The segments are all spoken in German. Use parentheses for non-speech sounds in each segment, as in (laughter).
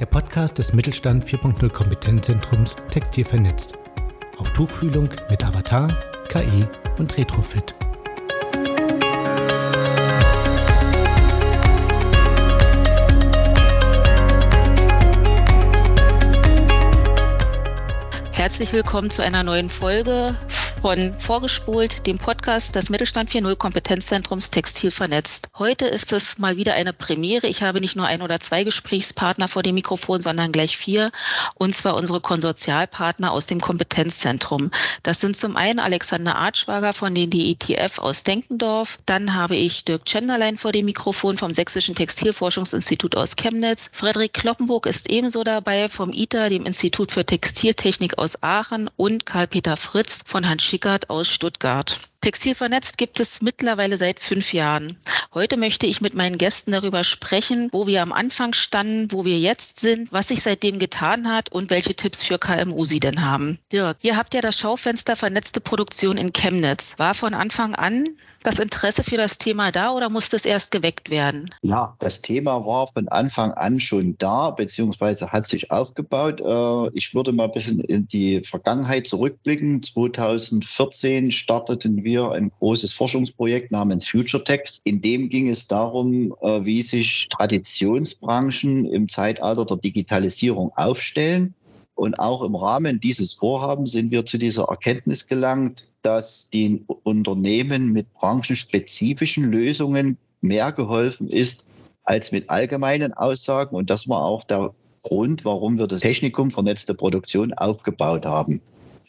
der Podcast des Mittelstand 4.0 Kompetenzzentrums Textil vernetzt. Auf Tuchfühlung mit Avatar, KI und Retrofit. Herzlich willkommen zu einer neuen Folge von Vorgespult, dem Podcast des Mittelstand 4.0 Kompetenzzentrums Textil vernetzt. Heute ist es mal wieder eine Premiere. Ich habe nicht nur ein oder zwei Gesprächspartner vor dem Mikrofon, sondern gleich vier. Und zwar unsere Konsortialpartner aus dem Kompetenzzentrum. Das sind zum einen Alexander Artschwager von den DETF aus Denkendorf. Dann habe ich Dirk Chenderlein vor dem Mikrofon vom Sächsischen Textilforschungsinstitut aus Chemnitz. Frederik Kloppenburg ist ebenso dabei vom ITER, dem Institut für Textiltechnik aus Aachen. Und Karl-Peter Fritz von Hans Schickert aus Stuttgart. Textil vernetzt gibt es mittlerweile seit fünf Jahren. Heute möchte ich mit meinen Gästen darüber sprechen, wo wir am Anfang standen, wo wir jetzt sind, was sich seitdem getan hat und welche Tipps für KMU Sie denn haben. Dirk, ihr habt ja das Schaufenster vernetzte Produktion in Chemnitz. War von Anfang an das Interesse für das Thema da oder musste es erst geweckt werden? Ja, das Thema war von Anfang an schon da, beziehungsweise hat sich aufgebaut. Äh, ich würde mal ein bisschen in die Vergangenheit zurückblicken. 2014 starteten wir ein großes Forschungsprojekt namens FutureText. In dem ging es darum, äh, wie sich Traditionsbranchen im Zeitalter der Digitalisierung aufstellen. Und auch im Rahmen dieses Vorhabens sind wir zu dieser Erkenntnis gelangt, dass den Unternehmen mit branchenspezifischen Lösungen mehr geholfen ist als mit allgemeinen Aussagen. Und das war auch der Grund, warum wir das Technikum vernetzte Produktion aufgebaut haben.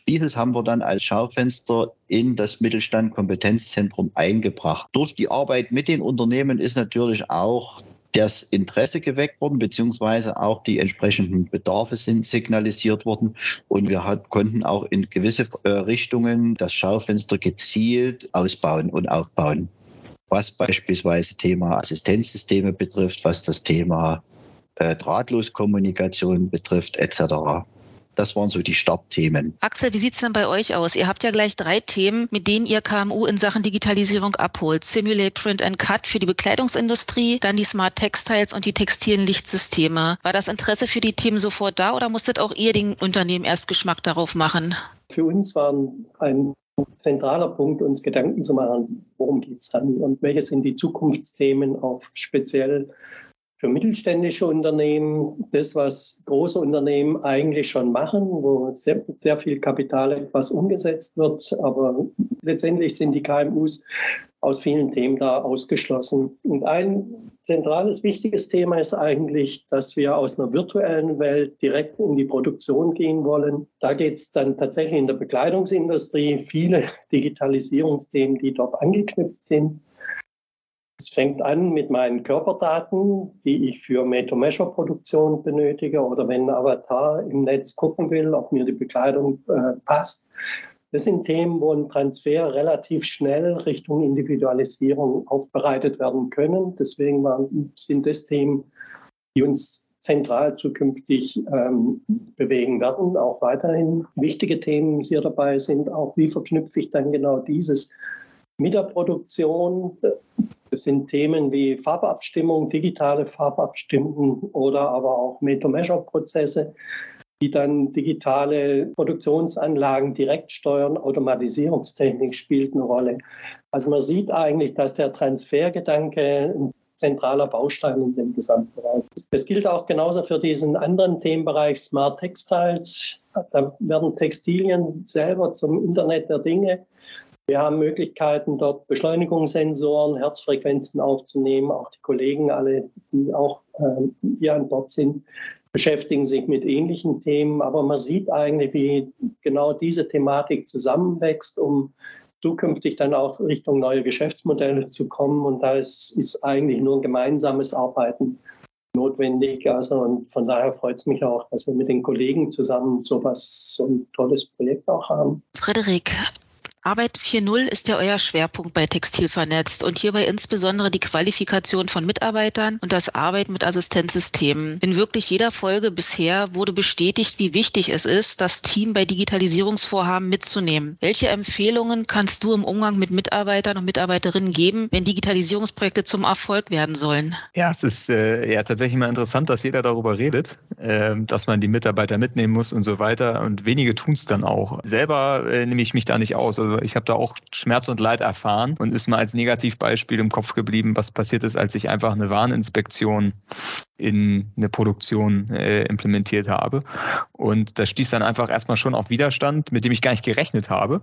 Dieses haben wir dann als Schaufenster in das Mittelstand-Kompetenzzentrum eingebracht. Durch die Arbeit mit den Unternehmen ist natürlich auch das Interesse geweckt worden, beziehungsweise auch die entsprechenden Bedarfe sind signalisiert worden. Und wir hat, konnten auch in gewisse äh, Richtungen das Schaufenster gezielt ausbauen und aufbauen. Was beispielsweise Thema Assistenzsysteme betrifft, was das Thema äh, Drahtloskommunikation betrifft, etc. Das waren so die Startthemen. Axel, wie sieht es denn bei euch aus? Ihr habt ja gleich drei Themen, mit denen ihr KMU in Sachen Digitalisierung abholt. Simulate, Print and Cut für die Bekleidungsindustrie, dann die Smart Textiles und die textilen Lichtsysteme. War das Interesse für die Themen sofort da oder musstet auch ihr den Unternehmen erst Geschmack darauf machen? Für uns war ein zentraler Punkt, uns Gedanken zu machen, worum geht es dann und welche sind die Zukunftsthemen auf speziell für mittelständische Unternehmen das, was große Unternehmen eigentlich schon machen, wo sehr, sehr viel Kapital etwas umgesetzt wird. Aber letztendlich sind die KMUs aus vielen Themen da ausgeschlossen. Und ein zentrales, wichtiges Thema ist eigentlich, dass wir aus einer virtuellen Welt direkt in die Produktion gehen wollen. Da geht es dann tatsächlich in der Bekleidungsindustrie viele Digitalisierungsthemen, die dort angeknüpft sind. Fängt an mit meinen Körperdaten, die ich für Made-to-Measure-Produktion benötige oder wenn ein Avatar im Netz gucken will, ob mir die Bekleidung äh, passt. Das sind Themen, wo ein Transfer relativ schnell Richtung Individualisierung aufbereitet werden können. Deswegen waren, sind das Themen, die uns zentral zukünftig ähm, bewegen werden, auch weiterhin. Wichtige Themen hier dabei sind auch, wie verknüpfe ich dann genau dieses mit der Produktion das sind Themen wie Farbabstimmung, digitale Farbabstimmung oder aber auch Made-to-Measure-Prozesse, die dann digitale Produktionsanlagen direkt steuern. Automatisierungstechnik spielt eine Rolle. Also man sieht eigentlich, dass der Transfergedanke ein zentraler Baustein in dem Gesamtbereich ist. Das gilt auch genauso für diesen anderen Themenbereich Smart Textiles. Da werden Textilien selber zum Internet der Dinge. Wir haben Möglichkeiten, dort Beschleunigungssensoren, Herzfrequenzen aufzunehmen. Auch die Kollegen, alle, die auch äh, hier an Bord sind, beschäftigen sich mit ähnlichen Themen. Aber man sieht eigentlich, wie genau diese Thematik zusammenwächst, um zukünftig dann auch Richtung neue Geschäftsmodelle zu kommen. Und da ist, eigentlich nur ein gemeinsames Arbeiten notwendig. Also und von daher freut es mich auch, dass wir mit den Kollegen zusammen so was, so ein tolles Projekt auch haben. Frederik, Arbeit 4.0 ist ja euer Schwerpunkt bei Textil vernetzt und hierbei insbesondere die Qualifikation von Mitarbeitern und das Arbeiten mit Assistenzsystemen. In wirklich jeder Folge bisher wurde bestätigt, wie wichtig es ist, das Team bei Digitalisierungsvorhaben mitzunehmen. Welche Empfehlungen kannst du im Umgang mit Mitarbeitern und Mitarbeiterinnen geben, wenn Digitalisierungsprojekte zum Erfolg werden sollen? Ja, es ist äh, ja tatsächlich mal interessant, dass jeder darüber redet, äh, dass man die Mitarbeiter mitnehmen muss und so weiter und wenige tun es dann auch. Selber äh, nehme ich mich da nicht aus. Also ich habe da auch Schmerz und Leid erfahren und ist mal als Negativbeispiel im Kopf geblieben, was passiert ist, als ich einfach eine Warninspektion in eine Produktion äh, implementiert habe. Und das stieß dann einfach erstmal schon auf Widerstand, mit dem ich gar nicht gerechnet habe.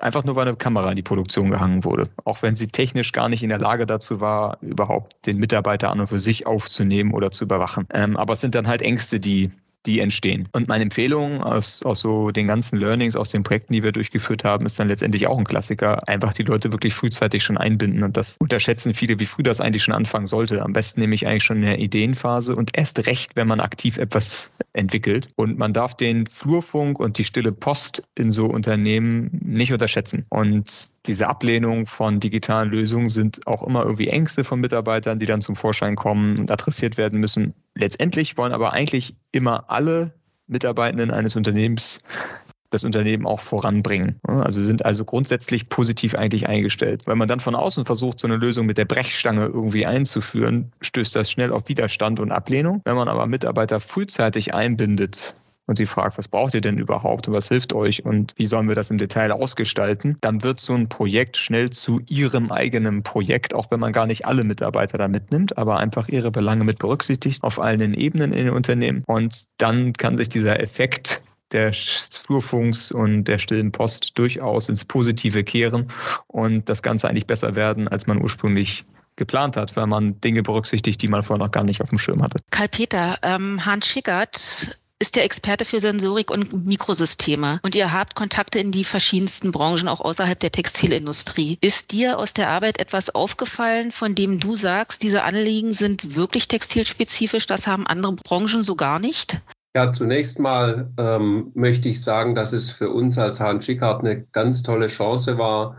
Einfach nur, weil eine Kamera in die Produktion gehangen wurde. Auch wenn sie technisch gar nicht in der Lage dazu war, überhaupt den Mitarbeiter an und für sich aufzunehmen oder zu überwachen. Ähm, aber es sind dann halt Ängste, die die entstehen. Und meine Empfehlung aus, aus so den ganzen Learnings aus den Projekten, die wir durchgeführt haben, ist dann letztendlich auch ein Klassiker. Einfach die Leute wirklich frühzeitig schon einbinden. Und das unterschätzen viele, wie früh das eigentlich schon anfangen sollte. Am besten nämlich eigentlich schon in der Ideenphase und erst recht, wenn man aktiv etwas entwickelt. Und man darf den Flurfunk und die stille Post in so Unternehmen nicht unterschätzen. Und diese Ablehnung von digitalen Lösungen sind auch immer irgendwie Ängste von Mitarbeitern, die dann zum Vorschein kommen und adressiert werden müssen. Letztendlich wollen aber eigentlich immer alle Mitarbeitenden eines Unternehmens das Unternehmen auch voranbringen. Also sind also grundsätzlich positiv eigentlich eingestellt. Wenn man dann von außen versucht, so eine Lösung mit der Brechstange irgendwie einzuführen, stößt das schnell auf Widerstand und Ablehnung. Wenn man aber Mitarbeiter frühzeitig einbindet, und sie fragt, was braucht ihr denn überhaupt und was hilft euch und wie sollen wir das im Detail ausgestalten, dann wird so ein Projekt schnell zu ihrem eigenen Projekt, auch wenn man gar nicht alle Mitarbeiter da mitnimmt, aber einfach ihre Belange mit berücksichtigt auf allen Ebenen in den Unternehmen. Und dann kann sich dieser Effekt der Flurfunks und der stillen Post durchaus ins Positive kehren und das Ganze eigentlich besser werden, als man ursprünglich geplant hat, weil man Dinge berücksichtigt, die man vorher noch gar nicht auf dem Schirm hatte. Karl-Peter, ähm, Hans Schickert ist der Experte für Sensorik und Mikrosysteme und ihr habt Kontakte in die verschiedensten Branchen, auch außerhalb der Textilindustrie. Ist dir aus der Arbeit etwas aufgefallen, von dem du sagst, diese Anliegen sind wirklich textilspezifisch, das haben andere Branchen so gar nicht? Ja, zunächst mal ähm, möchte ich sagen, dass es für uns als Hahn Schickhardt eine ganz tolle Chance war,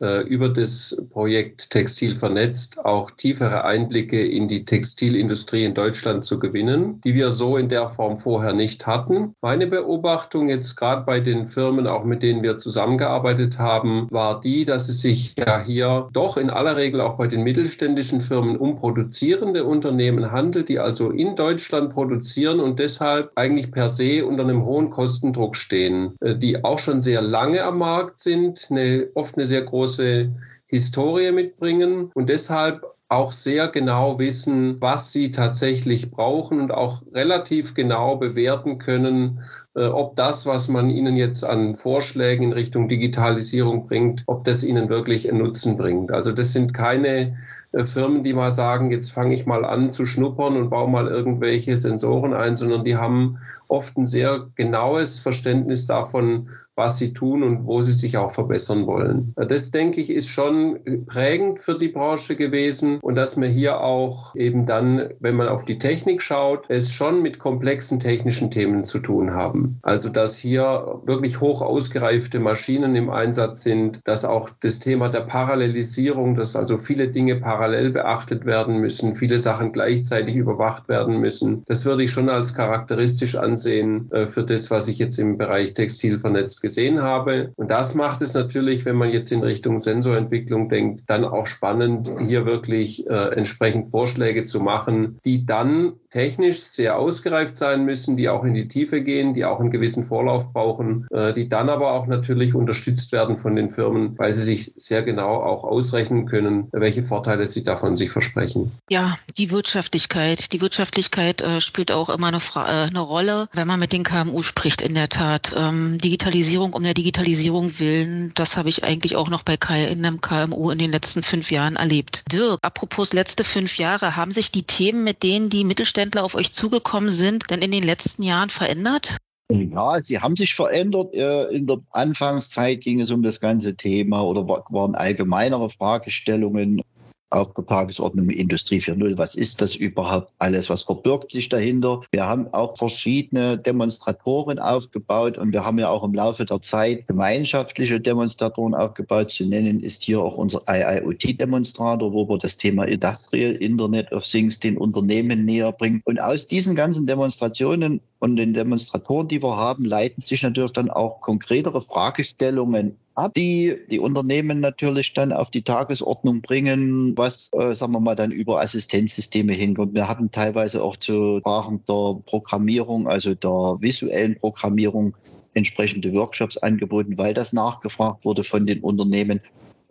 über das Projekt Textil vernetzt auch tiefere Einblicke in die Textilindustrie in Deutschland zu gewinnen, die wir so in der Form vorher nicht hatten. Meine Beobachtung jetzt gerade bei den Firmen, auch mit denen wir zusammengearbeitet haben, war die, dass es sich ja hier doch in aller Regel auch bei den mittelständischen Firmen um produzierende Unternehmen handelt, die also in Deutschland produzieren und deshalb eigentlich per se unter einem hohen Kostendruck stehen, äh, die auch schon sehr lange am Markt sind, eine, oft eine sehr große große Historie mitbringen und deshalb auch sehr genau wissen, was sie tatsächlich brauchen und auch relativ genau bewerten können, äh, ob das, was man ihnen jetzt an Vorschlägen in Richtung Digitalisierung bringt, ob das ihnen wirklich einen Nutzen bringt. Also das sind keine äh, Firmen, die mal sagen, jetzt fange ich mal an zu schnuppern und baue mal irgendwelche Sensoren ein, sondern die haben oft ein sehr genaues Verständnis davon, was sie tun und wo sie sich auch verbessern wollen. Das, denke ich, ist schon prägend für die Branche gewesen und dass man hier auch eben dann, wenn man auf die Technik schaut, es schon mit komplexen technischen Themen zu tun haben. Also, dass hier wirklich hoch ausgereifte Maschinen im Einsatz sind, dass auch das Thema der Parallelisierung, dass also viele Dinge parallel beachtet werden müssen, viele Sachen gleichzeitig überwacht werden müssen, das würde ich schon als charakteristisch ansehen äh, für das, was ich jetzt im Bereich Textil vernetzt gesehen habe. Und das macht es natürlich, wenn man jetzt in Richtung Sensorentwicklung denkt, dann auch spannend, hier wirklich äh, entsprechend Vorschläge zu machen, die dann technisch sehr ausgereift sein müssen, die auch in die Tiefe gehen, die auch einen gewissen Vorlauf brauchen, äh, die dann aber auch natürlich unterstützt werden von den Firmen, weil sie sich sehr genau auch ausrechnen können, welche Vorteile sie davon sich versprechen. Ja, die Wirtschaftlichkeit. Die Wirtschaftlichkeit äh, spielt auch immer eine, Fra äh, eine Rolle, wenn man mit den KMU spricht, in der Tat. Ähm, Digitalisierung Digitalisierung um der Digitalisierung willen, das habe ich eigentlich auch noch bei in einem KMU in den letzten fünf Jahren erlebt. Dirk, apropos letzte fünf Jahre, haben sich die Themen, mit denen die Mittelständler auf euch zugekommen sind, denn in den letzten Jahren verändert? Ja, sie haben sich verändert. Äh, in der Anfangszeit ging es um das ganze Thema oder waren allgemeinere Fragestellungen auf der Tagesordnung Industrie 4.0. Was ist das überhaupt alles? Was verbirgt sich dahinter? Wir haben auch verschiedene Demonstratoren aufgebaut und wir haben ja auch im Laufe der Zeit gemeinschaftliche Demonstratoren aufgebaut. Zu nennen ist hier auch unser IIoT-Demonstrator, wo wir das Thema Industrial Internet of Things den Unternehmen näher bringen. Und aus diesen ganzen Demonstrationen und den Demonstratoren, die wir haben, leiten sich natürlich dann auch konkretere Fragestellungen ab, die die Unternehmen natürlich dann auf die Tagesordnung bringen, was, äh, sagen wir mal, dann über Assistenzsysteme hinkommt. Wir haben teilweise auch zu Sprachen der Programmierung, also der visuellen Programmierung, entsprechende Workshops angeboten, weil das nachgefragt wurde von den Unternehmen.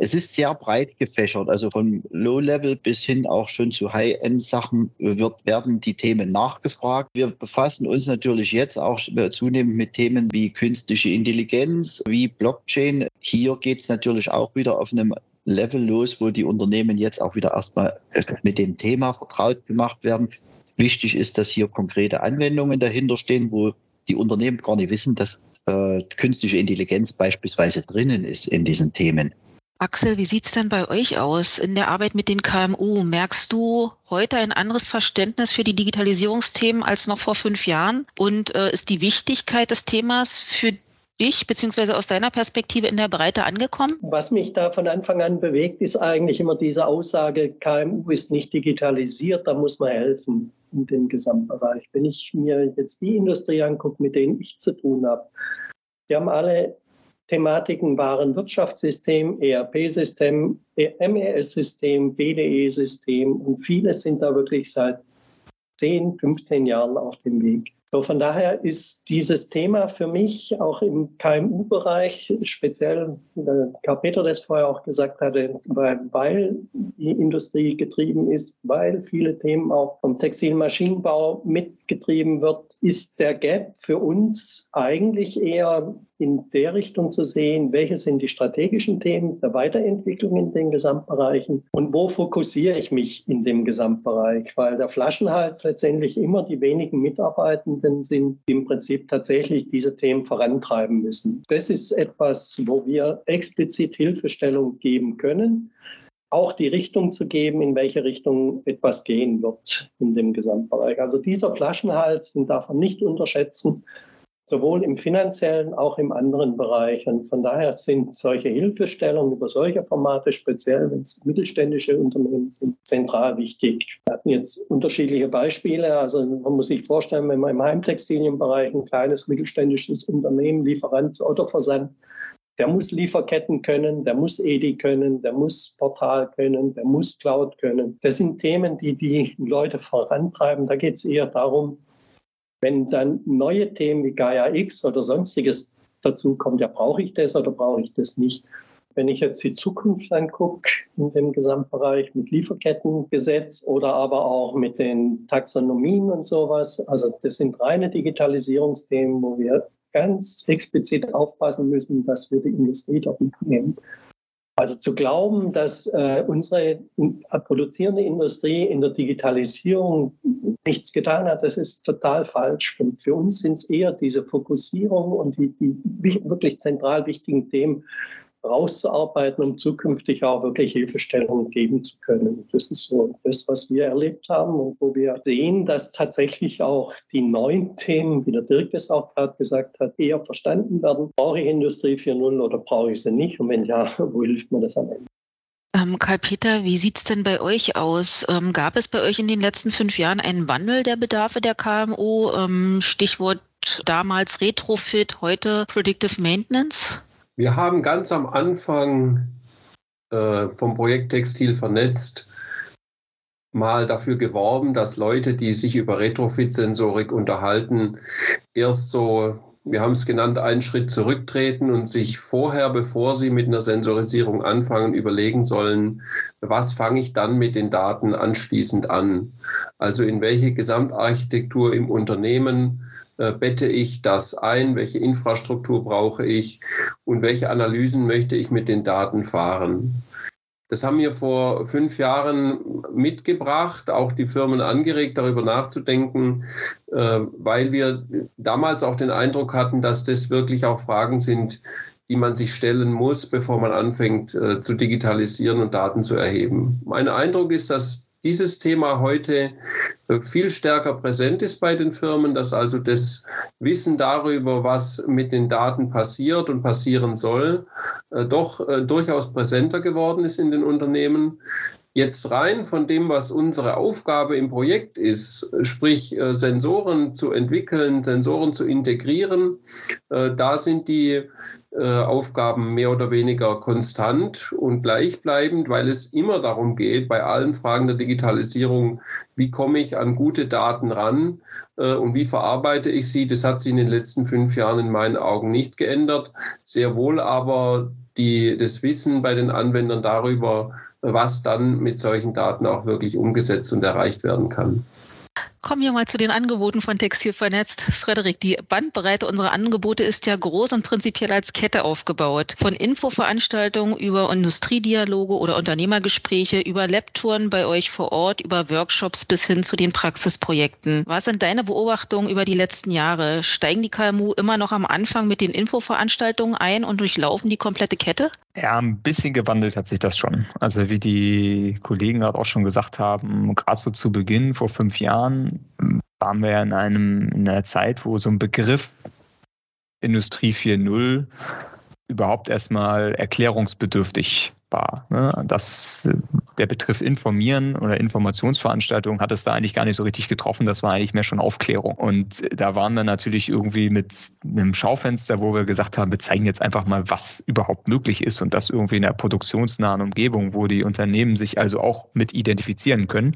Es ist sehr breit gefächert, also von Low-Level bis hin auch schon zu High-End-Sachen wird, werden die Themen nachgefragt. Wir befassen uns natürlich jetzt auch zunehmend mit Themen wie künstliche Intelligenz, wie Blockchain. Hier geht es natürlich auch wieder auf einem Level los, wo die Unternehmen jetzt auch wieder erstmal mit dem Thema vertraut gemacht werden. Wichtig ist, dass hier konkrete Anwendungen dahinter stehen, wo die Unternehmen gar nicht wissen, dass äh, künstliche Intelligenz beispielsweise drinnen ist in diesen Themen. Axel, wie sieht's denn bei euch aus in der Arbeit mit den KMU? Merkst du heute ein anderes Verständnis für die Digitalisierungsthemen als noch vor fünf Jahren? Und äh, ist die Wichtigkeit des Themas für dich beziehungsweise aus deiner Perspektive in der Breite angekommen? Was mich da von Anfang an bewegt, ist eigentlich immer diese Aussage, KMU ist nicht digitalisiert, da muss man helfen in dem Gesamtbereich. Wenn ich mir jetzt die Industrie angucke, mit denen ich zu tun habe, die haben alle Thematiken waren Wirtschaftssystem, ERP-System, MES-System, BDE-System und viele sind da wirklich seit 10, 15 Jahren auf dem Weg. So, von daher ist dieses Thema für mich auch im KMU-Bereich, speziell, der Karl Peter das vorher auch gesagt hatte, weil, weil die Industrie getrieben ist, weil viele Themen auch vom Textilmaschinenbau mitgetrieben wird, ist der Gap für uns eigentlich eher in der Richtung zu sehen, welche sind die strategischen Themen der Weiterentwicklung in den Gesamtbereichen und wo fokussiere ich mich in dem Gesamtbereich, weil der Flaschenhals letztendlich immer die wenigen Mitarbeitenden sind, die im Prinzip tatsächlich diese Themen vorantreiben müssen. Das ist etwas, wo wir explizit Hilfestellung geben können auch die Richtung zu geben, in welche Richtung etwas gehen wird in dem Gesamtbereich. Also dieser Flaschenhals, den darf man nicht unterschätzen sowohl im finanziellen, auch im anderen Bereich. Und von daher sind solche Hilfestellungen über solche Formate, speziell wenn es mittelständische Unternehmen sind, zentral wichtig. Wir hatten jetzt unterschiedliche Beispiele. Also man muss sich vorstellen, wenn man im Heimtextilienbereich ein kleines mittelständisches Unternehmen, Lieferant zu Autoversand, der muss Lieferketten können, der muss EDI können, der muss Portal können, der muss Cloud können. Das sind Themen, die die Leute vorantreiben. Da geht es eher darum, wenn dann neue Themen wie Gaia X oder sonstiges dazu kommt, ja, brauche ich das oder brauche ich das nicht? Wenn ich jetzt die Zukunft angucke in dem Gesamtbereich mit Lieferkettengesetz oder aber auch mit den Taxonomien und sowas, also das sind reine Digitalisierungsthemen, wo wir ganz explizit aufpassen müssen, dass wir die Industrie dort mitnehmen. Also zu glauben, dass äh, unsere produzierende Industrie in der Digitalisierung nichts getan hat, das ist total falsch. Und für uns sind es eher diese Fokussierung und die, die wirklich zentral wichtigen Themen, rauszuarbeiten, um zukünftig auch wirklich Hilfestellungen geben zu können. Das ist so das, was wir erlebt haben und wo wir sehen, dass tatsächlich auch die neuen Themen, wie der Dirk das auch gerade gesagt hat, eher verstanden werden. Brauche ich Industrie 4.0 oder brauche ich sie nicht? Und wenn ja, (laughs) wo hilft mir das am Ende? Ähm, Karl-Peter, wie sieht es denn bei euch aus? Ähm, gab es bei euch in den letzten fünf Jahren einen Wandel der Bedarfe der KMU? Ähm, Stichwort damals Retrofit, heute Predictive Maintenance? Wir haben ganz am Anfang äh, vom Projekt Textil vernetzt mal dafür geworben, dass Leute, die sich über Retrofit-Sensorik unterhalten, erst so, wir haben es genannt, einen Schritt zurücktreten und sich vorher, bevor sie mit einer Sensorisierung anfangen, überlegen sollen, was fange ich dann mit den Daten anschließend an? Also in welche Gesamtarchitektur im Unternehmen bette ich das ein, welche Infrastruktur brauche ich und welche Analysen möchte ich mit den Daten fahren. Das haben wir vor fünf Jahren mitgebracht, auch die Firmen angeregt, darüber nachzudenken, äh, weil wir damals auch den Eindruck hatten, dass das wirklich auch Fragen sind, die man sich stellen muss, bevor man anfängt äh, zu digitalisieren und Daten zu erheben. Mein Eindruck ist, dass dieses Thema heute äh, viel stärker präsent ist bei den Firmen, dass also das Wissen darüber, was mit den Daten passiert und passieren soll, äh, doch äh, durchaus präsenter geworden ist in den Unternehmen. Jetzt rein von dem, was unsere Aufgabe im Projekt ist, sprich Sensoren zu entwickeln, Sensoren zu integrieren, da sind die äh, Aufgaben mehr oder weniger konstant und gleichbleibend, weil es immer darum geht, bei allen Fragen der Digitalisierung, wie komme ich an gute Daten ran äh, und wie verarbeite ich sie. Das hat sich in den letzten fünf Jahren in meinen Augen nicht geändert. Sehr wohl aber die, das Wissen bei den Anwendern darüber, was dann mit solchen Daten auch wirklich umgesetzt und erreicht werden kann. Kommen wir mal zu den Angeboten von Textil vernetzt. Frederik, die Bandbreite unserer Angebote ist ja groß und prinzipiell als Kette aufgebaut. Von Infoveranstaltungen über Industriedialoge oder Unternehmergespräche, über Labtouren bei euch vor Ort, über Workshops bis hin zu den Praxisprojekten. Was sind deine Beobachtungen über die letzten Jahre? Steigen die KMU immer noch am Anfang mit den Infoveranstaltungen ein und durchlaufen die komplette Kette? Ja, ein bisschen gewandelt hat sich das schon. Also wie die Kollegen gerade auch schon gesagt haben, gerade so zu Beginn vor fünf Jahren waren wir ja in einem in einer Zeit, wo so ein Begriff Industrie 4.0 überhaupt erstmal erklärungsbedürftig war. Ne? Das, der Begriff Informieren oder Informationsveranstaltung hat es da eigentlich gar nicht so richtig getroffen. Das war eigentlich mehr schon Aufklärung. Und da waren wir natürlich irgendwie mit einem Schaufenster, wo wir gesagt haben, wir zeigen jetzt einfach mal, was überhaupt möglich ist und das irgendwie in einer produktionsnahen Umgebung, wo die Unternehmen sich also auch mit identifizieren können.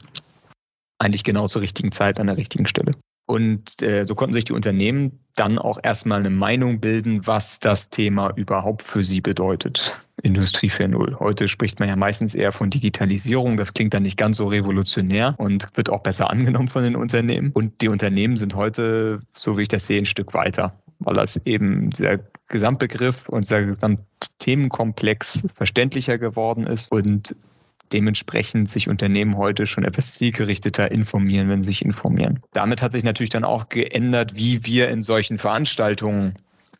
Eigentlich genau zur richtigen Zeit an der richtigen Stelle. Und äh, so konnten sich die Unternehmen dann auch erstmal eine Meinung bilden, was das Thema überhaupt für sie bedeutet. Industrie 4.0. Heute spricht man ja meistens eher von Digitalisierung. Das klingt dann nicht ganz so revolutionär und wird auch besser angenommen von den Unternehmen. Und die Unternehmen sind heute, so wie ich das sehe, ein Stück weiter, weil das eben der Gesamtbegriff und der Gesamtthemenkomplex verständlicher geworden ist und dementsprechend sich Unternehmen heute schon etwas zielgerichteter informieren, wenn sie sich informieren. Damit hat sich natürlich dann auch geändert, wie wir in solchen Veranstaltungen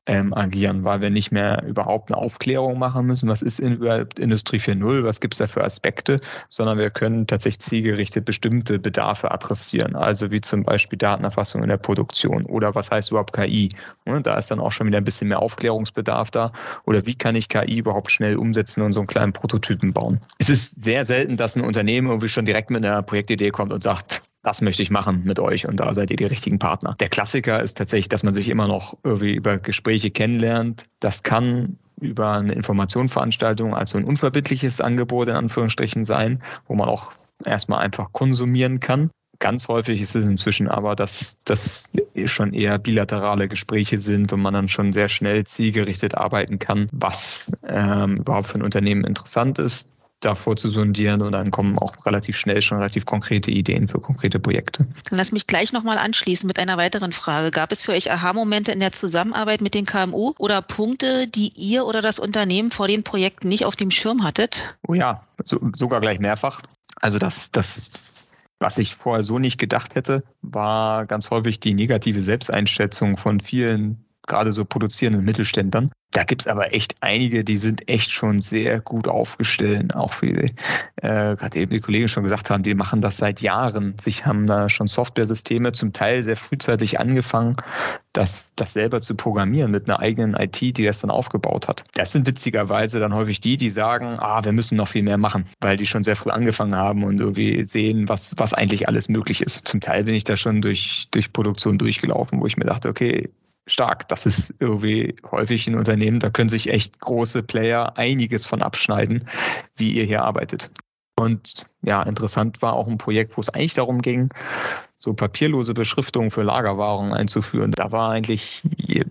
ähm, agieren, weil wir nicht mehr überhaupt eine Aufklärung machen müssen, was ist in, überhaupt Industrie 4.0, was gibt es da für Aspekte, sondern wir können tatsächlich zielgerichtet bestimmte Bedarfe adressieren, also wie zum Beispiel Datenerfassung in der Produktion oder was heißt überhaupt KI. Und da ist dann auch schon wieder ein bisschen mehr Aufklärungsbedarf da oder wie kann ich KI überhaupt schnell umsetzen und so einen kleinen Prototypen bauen. Es ist sehr selten, dass ein Unternehmen irgendwie schon direkt mit einer Projektidee kommt und sagt, das möchte ich machen mit euch und da seid ihr die richtigen Partner. Der Klassiker ist tatsächlich, dass man sich immer noch irgendwie über Gespräche kennenlernt. Das kann über eine Informationsveranstaltung, also ein unverbindliches Angebot in Anführungsstrichen sein, wo man auch erstmal einfach konsumieren kann. Ganz häufig ist es inzwischen aber, dass das schon eher bilaterale Gespräche sind und man dann schon sehr schnell zielgerichtet arbeiten kann, was ähm, überhaupt für ein Unternehmen interessant ist davor zu sondieren und dann kommen auch relativ schnell schon relativ konkrete Ideen für konkrete Projekte. Dann lass mich gleich nochmal anschließen mit einer weiteren Frage. Gab es für euch Aha-Momente in der Zusammenarbeit mit den KMU oder Punkte, die ihr oder das Unternehmen vor den Projekten nicht auf dem Schirm hattet? Oh ja, so, sogar gleich mehrfach. Also das, das was ich vorher so nicht gedacht hätte, war ganz häufig die negative Selbsteinschätzung von vielen gerade so produzierenden Mittelständlern. Da gibt es aber echt einige, die sind echt schon sehr gut aufgestellt. Auch wie äh, gerade eben die Kollegen schon gesagt haben, die machen das seit Jahren. Sie haben da schon Software-Systeme zum Teil sehr frühzeitig angefangen, das, das selber zu programmieren mit einer eigenen IT, die das dann aufgebaut hat. Das sind witzigerweise dann häufig die, die sagen, ah, wir müssen noch viel mehr machen, weil die schon sehr früh angefangen haben und irgendwie sehen, was, was eigentlich alles möglich ist. Zum Teil bin ich da schon durch, durch Produktion durchgelaufen, wo ich mir dachte, okay, stark. Das ist irgendwie häufig in Unternehmen, da können sich echt große Player einiges von abschneiden, wie ihr hier arbeitet. Und ja, interessant war auch ein Projekt, wo es eigentlich darum ging, so papierlose Beschriftungen für Lagerwaren einzuführen. Da war eigentlich,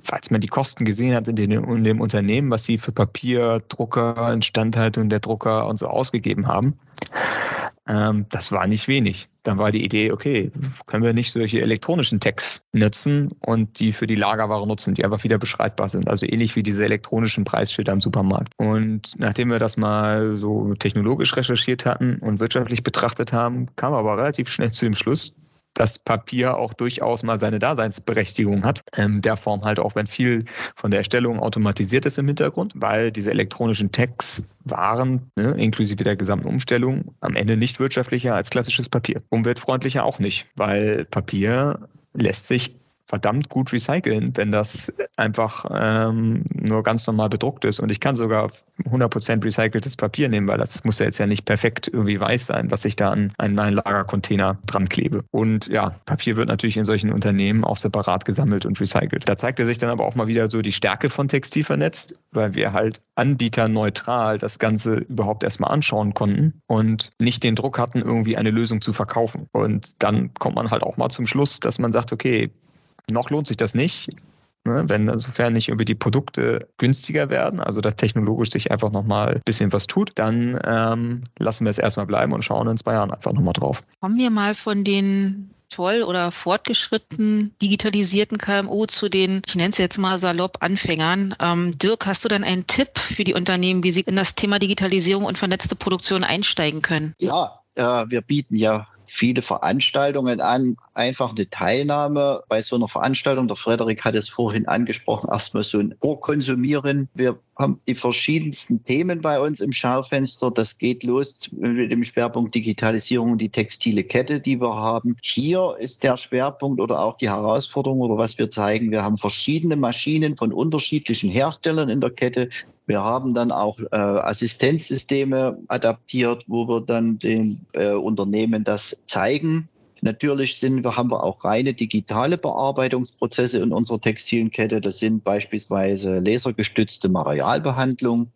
falls man die Kosten gesehen hat in, den, in dem Unternehmen, was sie für Papier, Drucker, Instandhaltung der Drucker und so ausgegeben haben, ähm, das war nicht wenig. Dann war die Idee, okay, können wir nicht solche elektronischen Tags nutzen und die für die Lagerware nutzen, die einfach wieder beschreibbar sind. Also ähnlich wie diese elektronischen Preisschilder im Supermarkt. Und nachdem wir das mal so technologisch recherchiert hatten und wirtschaftlich betrachtet haben, kam aber relativ schnell zu dem Schluss, dass Papier auch durchaus mal seine Daseinsberechtigung hat. In ähm, der Form halt auch, wenn viel von der Erstellung automatisiert ist im Hintergrund, weil diese elektronischen Tags waren, ne, inklusive der gesamten Umstellung, am Ende nicht wirtschaftlicher als klassisches Papier. Umweltfreundlicher auch nicht, weil Papier lässt sich verdammt gut recyceln, wenn das einfach ähm, nur ganz normal bedruckt ist. Und ich kann sogar 100% recyceltes Papier nehmen, weil das muss ja jetzt ja nicht perfekt irgendwie weiß sein, was ich da an einen Lagercontainer dran klebe. Und ja, Papier wird natürlich in solchen Unternehmen auch separat gesammelt und recycelt. Da zeigte sich dann aber auch mal wieder so die Stärke von Textil vernetzt, weil wir halt anbieterneutral das Ganze überhaupt erstmal anschauen konnten und nicht den Druck hatten, irgendwie eine Lösung zu verkaufen. Und dann kommt man halt auch mal zum Schluss, dass man sagt, okay, noch lohnt sich das nicht. Ne, wenn insofern nicht irgendwie die Produkte günstiger werden, also da technologisch sich einfach nochmal ein bisschen was tut, dann ähm, lassen wir es erstmal bleiben und schauen in zwei Jahren einfach nochmal drauf. Kommen wir mal von den toll oder fortgeschritten digitalisierten KMU zu den, ich nenne es jetzt mal salopp, Anfängern. Ähm, Dirk, hast du dann einen Tipp für die Unternehmen, wie sie in das Thema Digitalisierung und vernetzte Produktion einsteigen können? Ja, äh, wir bieten ja viele Veranstaltungen an, einfach eine Teilnahme bei so einer Veranstaltung. Der Frederik hat es vorhin angesprochen, erstmal so ein Vorkonsumieren. Wir haben die verschiedensten Themen bei uns im Schaufenster. Das geht los mit dem Schwerpunkt Digitalisierung und die textile Kette, die wir haben. Hier ist der Schwerpunkt oder auch die Herausforderung oder was wir zeigen. Wir haben verschiedene Maschinen von unterschiedlichen Herstellern in der Kette. Wir haben dann auch äh, Assistenzsysteme adaptiert, wo wir dann den äh, Unternehmen das zeigen. Natürlich sind wir, haben wir auch reine digitale Bearbeitungsprozesse in unserer textilen Kette. Das sind beispielsweise lasergestützte Materialbehandlung,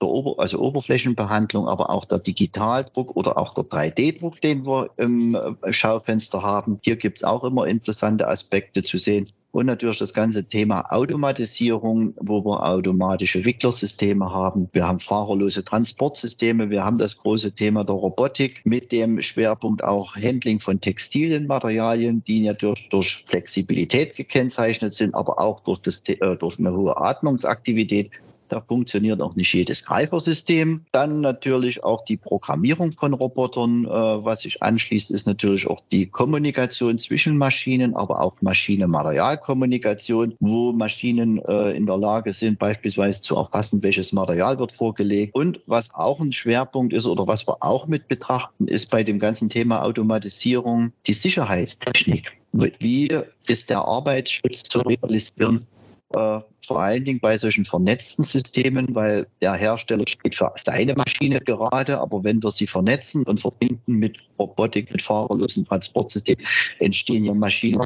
also Oberflächenbehandlung, aber auch der Digitaldruck oder auch der 3D-Druck, den wir im äh, Schaufenster haben. Hier gibt es auch immer interessante Aspekte zu sehen. Und natürlich das ganze Thema Automatisierung, wo wir automatische Wicklersysteme haben. Wir haben fahrerlose Transportsysteme. Wir haben das große Thema der Robotik mit dem Schwerpunkt auch Handling von Textilienmaterialien, die natürlich durch Flexibilität gekennzeichnet sind, aber auch durch, das, äh, durch eine hohe Atmungsaktivität. Da funktioniert auch nicht jedes Greifersystem. Dann natürlich auch die Programmierung von Robotern. Äh, was sich anschließt, ist natürlich auch die Kommunikation zwischen Maschinen, aber auch Maschine-Material-Kommunikation, wo Maschinen äh, in der Lage sind, beispielsweise zu erfassen, welches Material wird vorgelegt. Und was auch ein Schwerpunkt ist oder was wir auch mit betrachten, ist bei dem ganzen Thema Automatisierung die Sicherheitstechnik. Wie ist der Arbeitsschutz zu realisieren? Äh, vor allen Dingen bei solchen vernetzten Systemen, weil der Hersteller steht für seine Maschine gerade, aber wenn wir sie vernetzen und verbinden mit Robotik, mit fahrerlosen Transportsystemen, entstehen ja Maschinen,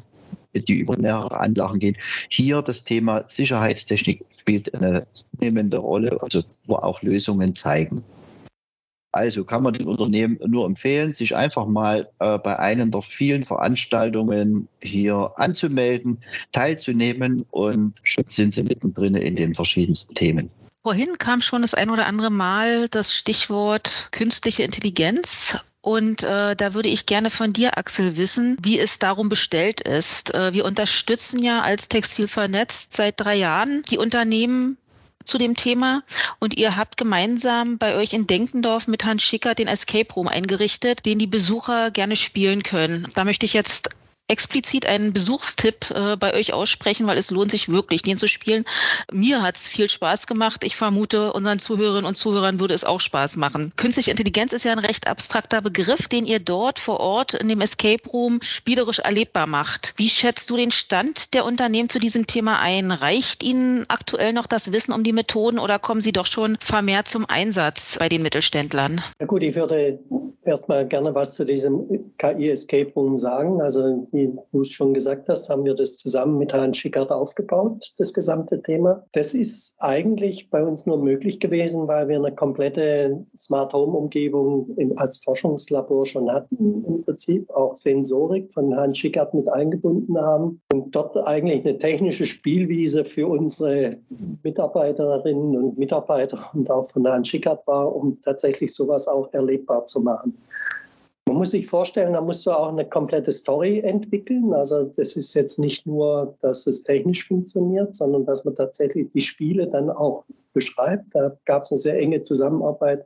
die über mehrere Anlagen gehen. Hier das Thema Sicherheitstechnik spielt eine zunehmende Rolle, also wo auch Lösungen zeigen. Also kann man den Unternehmen nur empfehlen, sich einfach mal äh, bei einer der vielen Veranstaltungen hier anzumelden, teilzunehmen und schon sind sie mittendrin in den verschiedensten Themen. Vorhin kam schon das ein oder andere Mal das Stichwort künstliche Intelligenz. Und äh, da würde ich gerne von dir, Axel, wissen, wie es darum bestellt ist. Äh, wir unterstützen ja als Textil vernetzt seit drei Jahren die Unternehmen zu dem Thema und ihr habt gemeinsam bei euch in Denkendorf mit Hans Schicker den Escape Room eingerichtet, den die Besucher gerne spielen können. Da möchte ich jetzt explizit einen Besuchstipp äh, bei euch aussprechen, weil es lohnt sich wirklich, den zu spielen. Mir hat es viel Spaß gemacht. Ich vermute, unseren Zuhörerinnen und Zuhörern würde es auch Spaß machen. Künstliche Intelligenz ist ja ein recht abstrakter Begriff, den ihr dort vor Ort in dem Escape Room spielerisch erlebbar macht. Wie schätzt du den Stand der Unternehmen zu diesem Thema ein? Reicht Ihnen aktuell noch das Wissen um die Methoden oder kommen Sie doch schon vermehrt zum Einsatz bei den Mittelständlern? Ja gut, ich würde erstmal gerne was zu diesem KI Escape Room sagen. Also wie du es schon gesagt hast, haben wir das zusammen mit Herrn Schickert aufgebaut, das gesamte Thema. Das ist eigentlich bei uns nur möglich gewesen, weil wir eine komplette Smart Home Umgebung als Forschungslabor schon hatten, im Prinzip auch Sensorik von Herrn Schickert mit eingebunden haben und dort eigentlich eine technische Spielwiese für unsere Mitarbeiterinnen und Mitarbeiter und auch von Herrn Schickert war, um tatsächlich sowas auch erlebbar zu machen. Man muss sich vorstellen, da musst du auch eine komplette Story entwickeln. Also das ist jetzt nicht nur, dass es technisch funktioniert, sondern dass man tatsächlich die Spiele dann auch beschreibt. Da gab es eine sehr enge Zusammenarbeit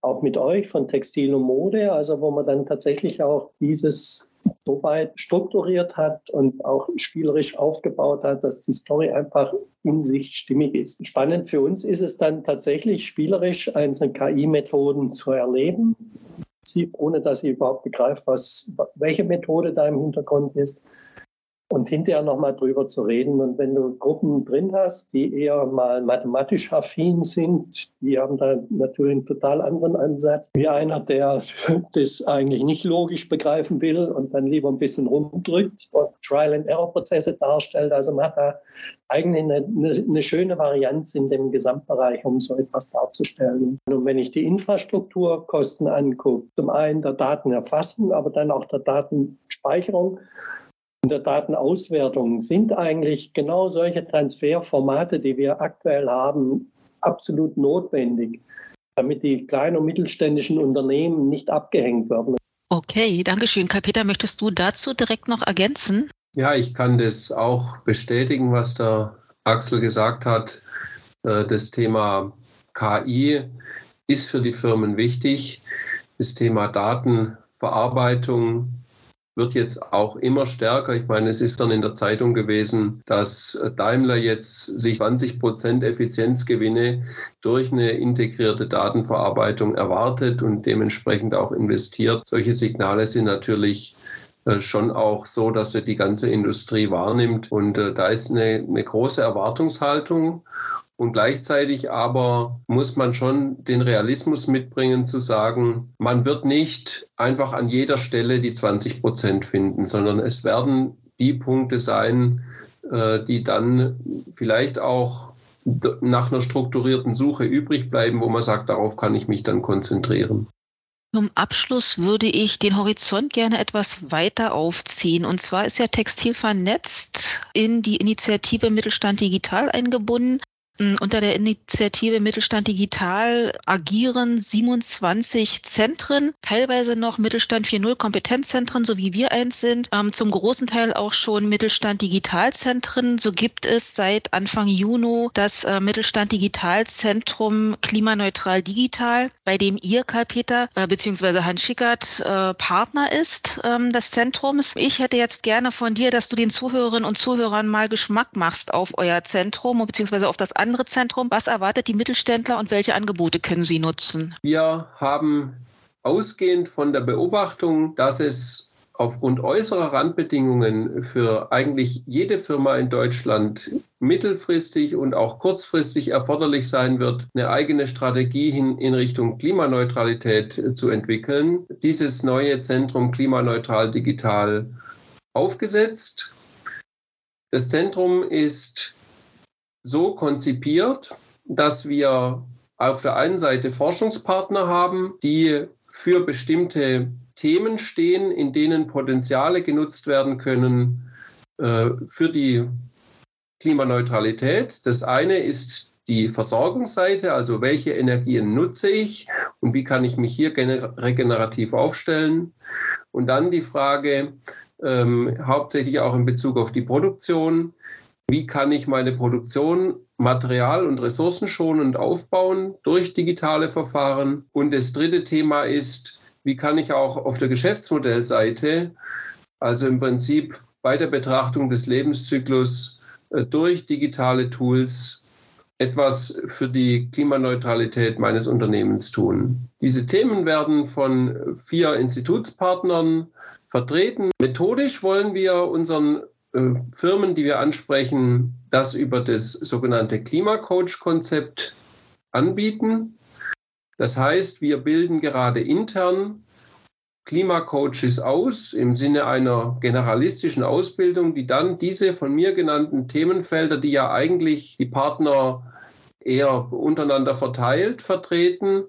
auch mit euch von Textil und Mode, also wo man dann tatsächlich auch dieses so weit strukturiert hat und auch spielerisch aufgebaut hat, dass die Story einfach in sich stimmig ist. Spannend für uns ist es dann tatsächlich spielerisch einzelne KI-Methoden zu erleben, ohne dass sie überhaupt begreift, was, welche Methode da im Hintergrund ist und hinterher nochmal drüber zu reden. Und wenn du Gruppen drin hast, die eher mal mathematisch affin sind, die haben da natürlich einen total anderen Ansatz, wie einer, der (laughs) das eigentlich nicht logisch begreifen will und dann lieber ein bisschen rumdrückt und Trial-and-Error-Prozesse darstellt. Also man hat da eigentlich eine, eine, eine, schöne Varianz in dem Gesamtbereich, um so etwas darzustellen. Und wenn ich die Infrastrukturkosten angucke, zum einen der Datenerfassung, aber dann auch der Datenspeicherung, in der Datenauswertung sind eigentlich genau solche Transferformate, die wir aktuell haben, absolut notwendig, damit die kleinen und mittelständischen Unternehmen nicht abgehängt werden. Okay, danke schön. Karl-Peter, möchtest du dazu direkt noch ergänzen? Ja, ich kann das auch bestätigen, was der Axel gesagt hat. Äh, das Thema KI ist für die Firmen wichtig. Das Thema Datenverarbeitung wird jetzt auch immer stärker. Ich meine, es ist dann in der Zeitung gewesen, dass Daimler jetzt sich 20 Prozent Effizienzgewinne durch eine integrierte Datenverarbeitung erwartet und dementsprechend auch investiert. Solche Signale sind natürlich äh, schon auch so, dass er die ganze Industrie wahrnimmt. Und äh, da ist eine, eine große Erwartungshaltung. Und gleichzeitig aber muss man schon den Realismus mitbringen zu sagen, man wird nicht einfach an jeder Stelle die 20 Prozent finden, sondern es werden die Punkte sein, äh, die dann vielleicht auch nach einer strukturierten Suche übrig bleiben, wo man sagt, darauf kann ich mich dann konzentrieren. Zum Abschluss würde ich den Horizont gerne etwas weiter aufziehen. Und zwar ist ja Textil vernetzt in die Initiative Mittelstand Digital eingebunden. Unter der Initiative Mittelstand Digital agieren 27 Zentren, teilweise noch Mittelstand 4.0 Kompetenzzentren, so wie wir eins sind, ähm, zum großen Teil auch schon Mittelstand Digitalzentren. So gibt es seit Anfang Juni das äh, Mittelstand Digitalzentrum Klimaneutral Digital, bei dem ihr, Karl-Peter, äh, beziehungsweise Hans Schickert, äh, Partner ist ähm, des Zentrums. Ich hätte jetzt gerne von dir, dass du den Zuhörerinnen und Zuhörern mal Geschmack machst auf euer Zentrum, beziehungsweise auf das andere Zentrum. Was erwartet die Mittelständler und welche Angebote können sie nutzen? Wir haben ausgehend von der Beobachtung, dass es aufgrund äußerer Randbedingungen für eigentlich jede Firma in Deutschland mittelfristig und auch kurzfristig erforderlich sein wird, eine eigene Strategie hin in Richtung Klimaneutralität zu entwickeln. Dieses neue Zentrum Klimaneutral Digital aufgesetzt. Das Zentrum ist so konzipiert, dass wir auf der einen Seite Forschungspartner haben, die für bestimmte Themen stehen, in denen Potenziale genutzt werden können äh, für die Klimaneutralität. Das eine ist die Versorgungsseite, also welche Energien nutze ich und wie kann ich mich hier regenerativ aufstellen. Und dann die Frage, ähm, hauptsächlich auch in Bezug auf die Produktion, wie kann ich meine Produktion material- und ressourcenschonend aufbauen durch digitale Verfahren. Und das dritte Thema ist, wie kann ich auch auf der Geschäftsmodellseite, also im Prinzip bei der Betrachtung des Lebenszyklus äh, durch digitale Tools etwas für die Klimaneutralität meines Unternehmens tun. Diese Themen werden von vier Institutspartnern vertreten. Methodisch wollen wir unseren Firmen, die wir ansprechen, das über das sogenannte Klimacoach-Konzept anbieten. Das heißt, wir bilden gerade intern Klimacoaches aus im Sinne einer generalistischen Ausbildung, die dann diese von mir genannten Themenfelder, die ja eigentlich die Partner eher untereinander verteilt vertreten,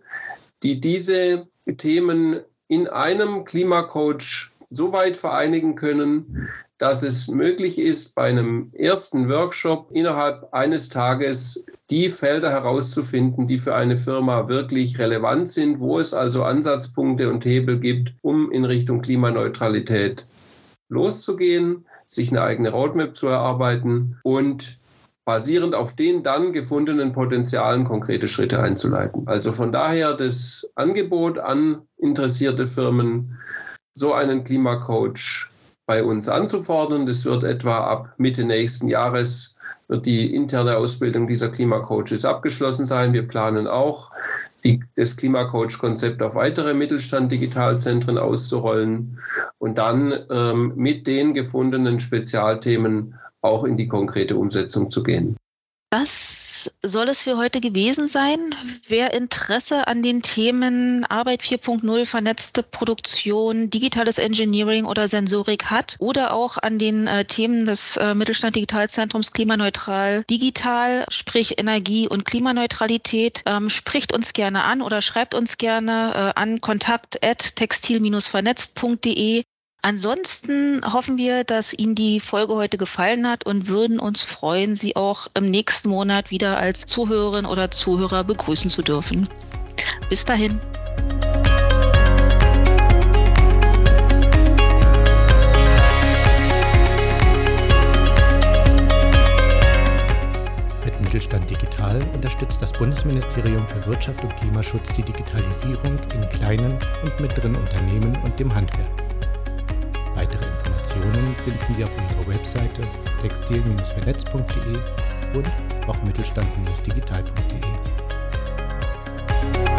die diese Themen in einem Klimacoach so weit vereinigen können, dass es möglich ist, bei einem ersten Workshop innerhalb eines Tages die Felder herauszufinden, die für eine Firma wirklich relevant sind, wo es also Ansatzpunkte und Hebel gibt, um in Richtung Klimaneutralität loszugehen, sich eine eigene Roadmap zu erarbeiten und basierend auf den dann gefundenen Potenzialen konkrete Schritte einzuleiten. Also von daher das Angebot an interessierte Firmen, so einen Klimacoach bei uns anzufordern. Das wird etwa ab Mitte nächsten Jahres wird die interne Ausbildung dieser Klimacoaches abgeschlossen sein. Wir planen auch, die, das Klimacoach-Konzept auf weitere Mittelstand-Digitalzentren auszurollen und dann ähm, mit den gefundenen Spezialthemen auch in die konkrete Umsetzung zu gehen. Das soll es für heute gewesen sein. Wer Interesse an den Themen Arbeit 4.0, vernetzte Produktion, digitales Engineering oder Sensorik hat oder auch an den äh, Themen des äh, Mittelstand Digitalzentrums Klimaneutral Digital, sprich Energie und Klimaneutralität, ähm, spricht uns gerne an oder schreibt uns gerne äh, an kontakt@textil-vernetzt.de. Ansonsten hoffen wir, dass Ihnen die Folge heute gefallen hat und würden uns freuen, Sie auch im nächsten Monat wieder als Zuhörerin oder Zuhörer begrüßen zu dürfen. Bis dahin. Mit Mittelstand Digital unterstützt das Bundesministerium für Wirtschaft und Klimaschutz die Digitalisierung in kleinen und mittleren Unternehmen und dem Handwerk. Informationen finden Sie auf unserer Webseite textil-vernetz.de und auch mittelstand-digital.de.